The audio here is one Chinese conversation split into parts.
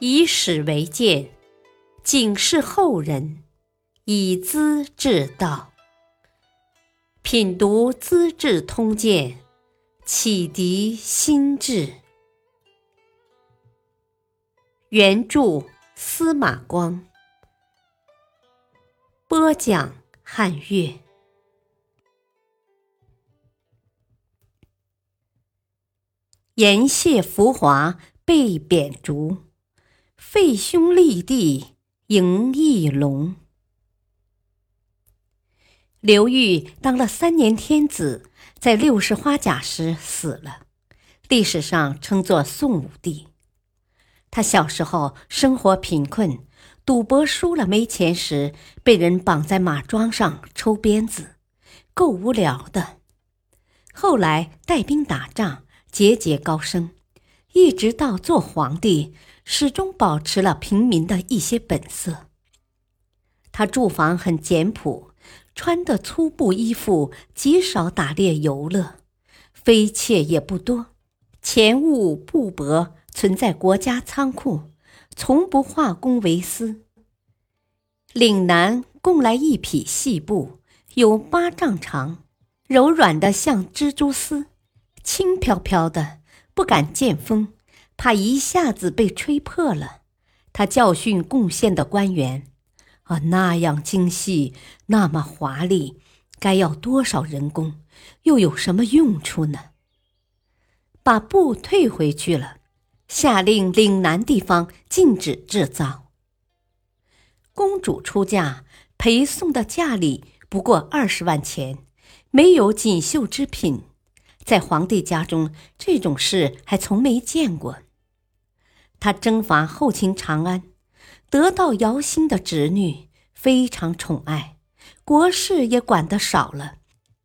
以史为鉴，警示后人，以资治道。品读《资治通鉴》，启迪心智。原著司马光，播讲汉乐。颜谢浮华被贬逐。废兄立弟迎义龙。刘裕当了三年天子，在六十花甲时死了，历史上称作宋武帝。他小时候生活贫困，赌博输了没钱时，被人绑在马桩上抽鞭子，够无聊的。后来带兵打仗，节节高升，一直到做皇帝。始终保持了平民的一些本色。他住房很简朴，穿的粗布衣服，极少打猎游乐，妃妾也不多，钱物布帛存在国家仓库，从不化工为私。岭南供来一匹细布，有八丈长，柔软的像蜘蛛丝，轻飘飘的，不敢见风。怕一下子被吹破了，他教训贡献的官员：“啊，那样精细，那么华丽，该要多少人工？又有什么用处呢？”把布退回去了，下令岭南地方禁止制造。公主出嫁，陪送的嫁礼不过二十万钱，没有锦绣之品，在皇帝家中这种事还从没见过。他征伐后秦长安，得到姚兴的侄女，非常宠爱，国事也管得少了。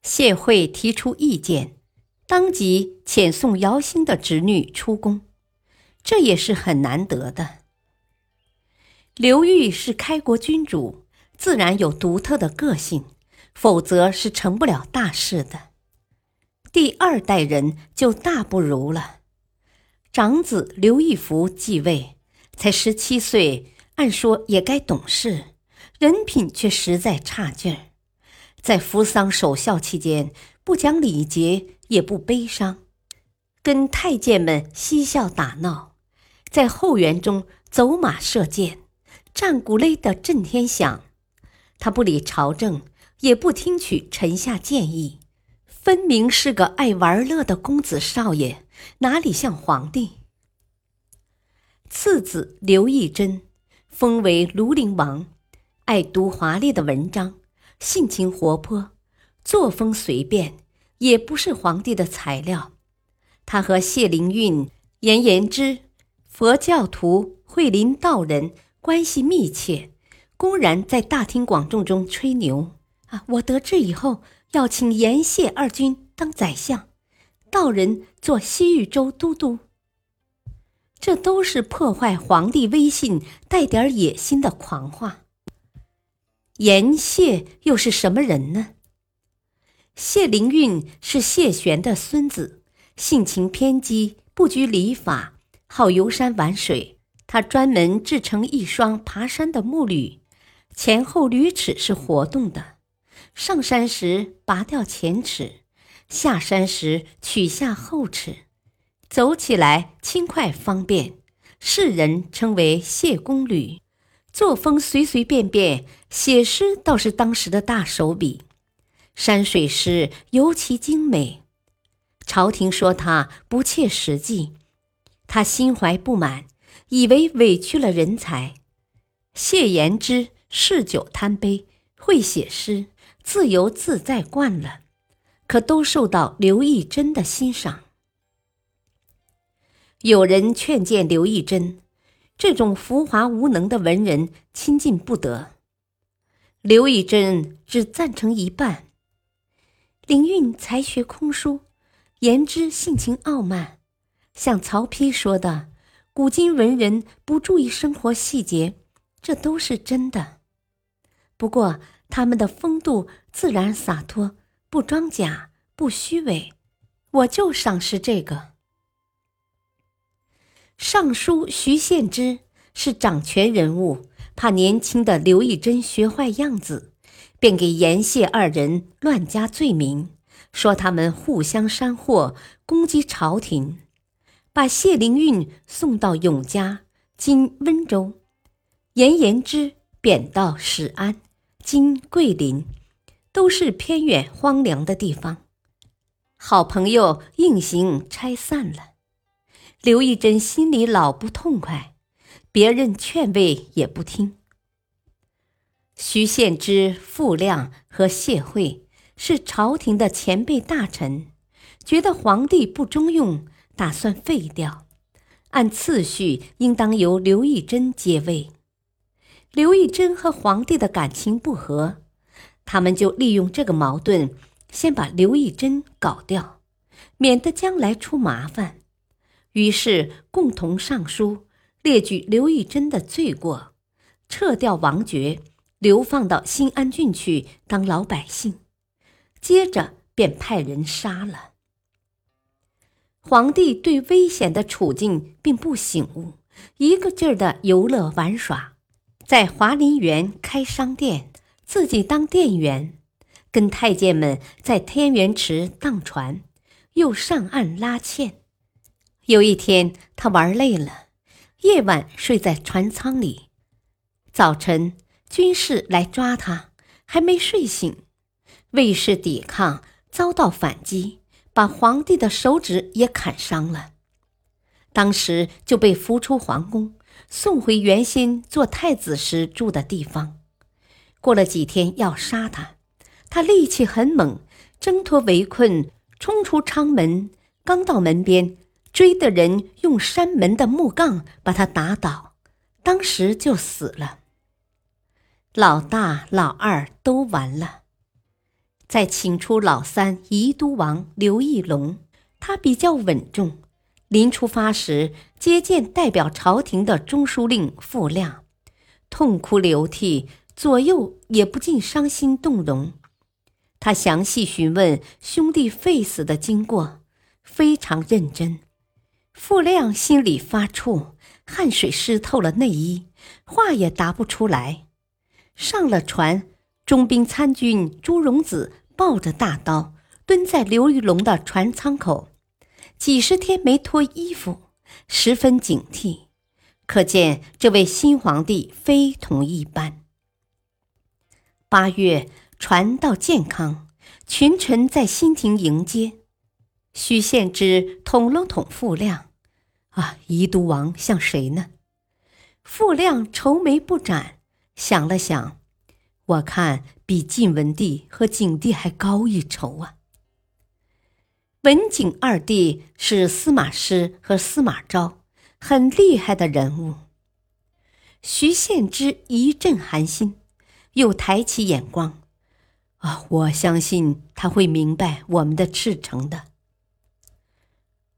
谢惠提出意见，当即遣送姚兴的侄女出宫，这也是很难得的。刘裕是开国君主，自然有独特的个性，否则是成不了大事的。第二代人就大不如了。长子刘义福继位，才十七岁，按说也该懂事，人品却实在差劲儿。在扶丧守孝期间，不讲礼节，也不悲伤，跟太监们嬉笑打闹，在后园中走马射箭，战鼓擂得震天响。他不理朝政，也不听取臣下建议，分明是个爱玩乐的公子少爷。哪里像皇帝？次子刘义珍封为庐陵王，爱读华丽的文章，性情活泼，作风随便，也不是皇帝的材料。他和谢灵运、颜延之、佛教徒慧林道人关系密切，公然在大庭广众中吹牛啊！我得志以后要请颜谢二君当宰相。道人做西域州都督，这都是破坏皇帝威信、带点野心的狂话。严谢又是什么人呢？谢灵运是谢玄的孙子，性情偏激，不拘礼法，好游山玩水。他专门制成一双爬山的木履，前后履齿是活动的，上山时拔掉前齿。下山时取下后齿，走起来轻快方便，世人称为谢公履。作风随随便便，写诗倒是当时的大手笔，山水诗尤其精美。朝廷说他不切实际，他心怀不满，以为委屈了人才。谢言之嗜酒贪杯，会写诗，自由自在惯了。可都受到刘义珍的欣赏。有人劝谏刘义珍，这种浮华无能的文人亲近不得。刘义珍只赞成一半。林运才学空疏，言之性情傲慢，像曹丕说的：“古今文人不注意生活细节，这都是真的。不过他们的风度自然洒脱。”不装假，不虚伪，我就赏识这个。尚书徐献之是掌权人物，怕年轻的刘义珍学坏样子，便给严谢二人乱加罪名，说他们互相煽惑，攻击朝廷，把谢灵运送到永嘉（今温州），严延之贬到始安（今桂林），都是偏远荒凉的地方。好朋友硬行拆散了。刘义珍心里老不痛快，别人劝慰也不听。徐献之、傅亮和谢惠是朝廷的前辈大臣，觉得皇帝不中用，打算废掉。按次序，应当由刘义珍接位。刘义珍和皇帝的感情不和，他们就利用这个矛盾，先把刘义珍搞掉，免得将来出麻烦。于是共同上书，列举刘义珍的罪过，撤掉王爵，流放到新安郡去当老百姓。接着便派人杀了。皇帝对危险的处境并不醒悟，一个劲儿的游乐玩耍，在华林园开商店，自己当店员，跟太监们在天元池荡船，又上岸拉纤。有一天，他玩累了，夜晚睡在船舱里。早晨，军士来抓他，还没睡醒，卫士抵抗，遭到反击，把皇帝的手指也砍伤了。当时就被扶出皇宫，送回原先做太子时住的地方。过了几天，要杀他，他力气很猛，挣脱围困，冲出舱门，刚到门边。追的人用山门的木杠把他打倒，当时就死了。老大、老二都完了。再请出老三宜都王刘义隆，他比较稳重。临出发时接见代表朝廷的中书令傅亮，痛哭流涕，左右也不禁伤心动容。他详细询问兄弟废死的经过，非常认真。傅亮心里发怵，汗水湿透了内衣，话也答不出来。上了船，中兵参军朱荣子抱着大刀蹲在刘玉龙的船舱口，几十天没脱衣服，十分警惕，可见这位新皇帝非同一般。八月，船到健康，群臣在新亭迎接。徐献之捅了捅傅亮，啊，宜都王像谁呢？傅亮愁眉不展，想了想，我看比晋文帝和景帝还高一筹啊。文景二帝是司马师和司马昭，很厉害的人物。徐献之一阵寒心，又抬起眼光，啊，我相信他会明白我们的赤诚的。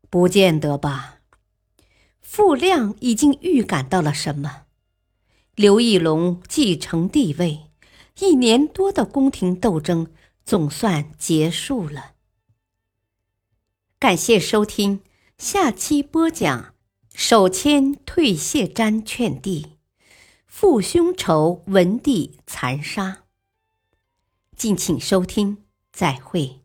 不见得吧。傅亮已经预感到了什么。刘义隆继承帝位，一年多的宫廷斗争总算结束了。感谢收听，下期播讲：手牵退谢毡劝帝，父兄仇文帝残杀。敬请收听，再会。